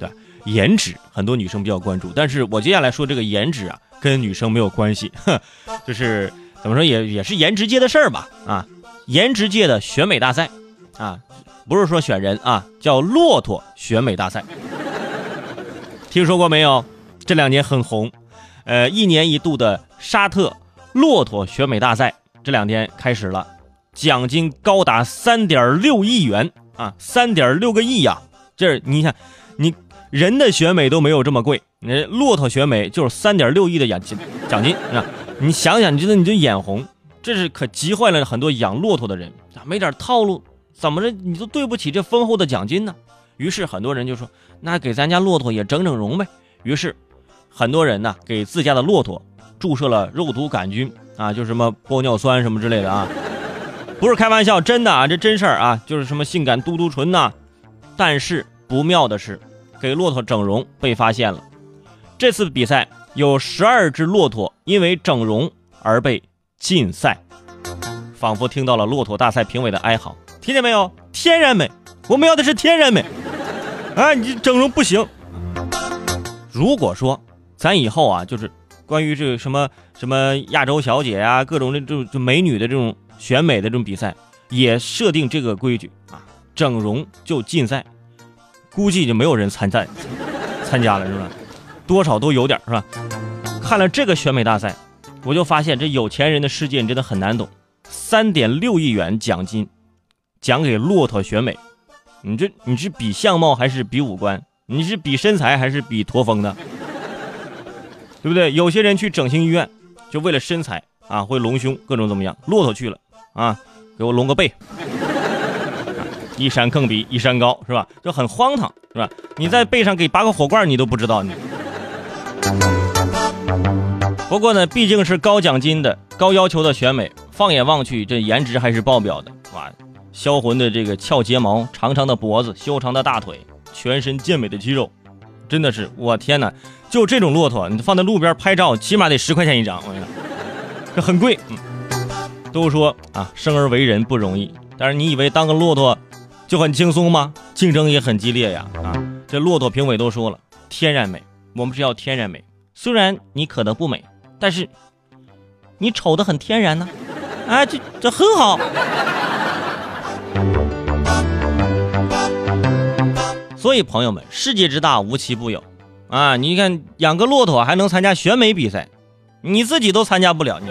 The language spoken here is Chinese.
对，颜值很多女生比较关注，但是我接下来说这个颜值啊，跟女生没有关系，哼，就是怎么说也也是颜值界的事儿吧，啊，颜值界的选美大赛，啊，不是说选人啊，叫骆驼选美大赛，听说过没有？这两年很红，呃，一年一度的沙特骆驼选美大赛这两天开始了，奖金高达三点六亿元啊，三点六个亿呀！这你想，你人的选美都没有这么贵，那骆驼选美就是三点六亿的奖金奖金啊！你想想，你觉得你就眼红，这是可急坏了很多养骆驼的人啊！没点套路，怎么着你都对不起这丰厚的奖金呢？于是很多人就说，那给咱家骆驼也整整容呗。于是。很多人呢给自家的骆驼注射了肉毒杆菌啊，就什么玻尿酸什么之类的啊，不是开玩笑，真的啊，这真事儿啊，就是什么性感嘟嘟唇呐。但是不妙的是，给骆驼整容被发现了。这次比赛有十二只骆驼因为整容而被禁赛，仿佛听到了骆驼大赛评委的哀嚎。听见没有？天然美，我们要的是天然美啊！你整容不行。如果说。咱以后啊，就是关于这个什么什么亚洲小姐呀，各种这种就美女的这种选美的这种比赛，也设定这个规矩啊，整容就禁赛，估计就没有人参赛参加了，是吧？多少都有点是吧？看了这个选美大赛，我就发现这有钱人的世界你真的很难懂。三点六亿元奖金，奖给骆驼选美，你这你是比相貌还是比五官？你是比身材还是比驼峰的？对不对？有些人去整形医院，就为了身材啊，会隆胸，各种怎么样？骆驼去了啊，给我隆个背，一山更比一山高，是吧？就很荒唐，是吧？你在背上给拔个火罐，你都不知道你。不过呢，毕竟是高奖金的、高要求的选美，放眼望去，这颜值还是爆表的，哇！销魂的这个翘睫毛、长长的脖子、修长的大腿、全身健美的肌肉。真的是我天哪！就这种骆驼，你放在路边拍照，起码得十块钱一张。我跟你说，这很贵。嗯，都说啊，生而为人不容易，但是你以为当个骆驼就很轻松吗？竞争也很激烈呀！啊，这骆驼评委都说了，天然美，我们是要天然美。虽然你可能不美，但是你丑的很天然呢。啊，这这很好。所以，朋友们，世界之大，无奇不有，啊！你看，养个骆驼还能参加选美比赛，你自己都参加不了，你。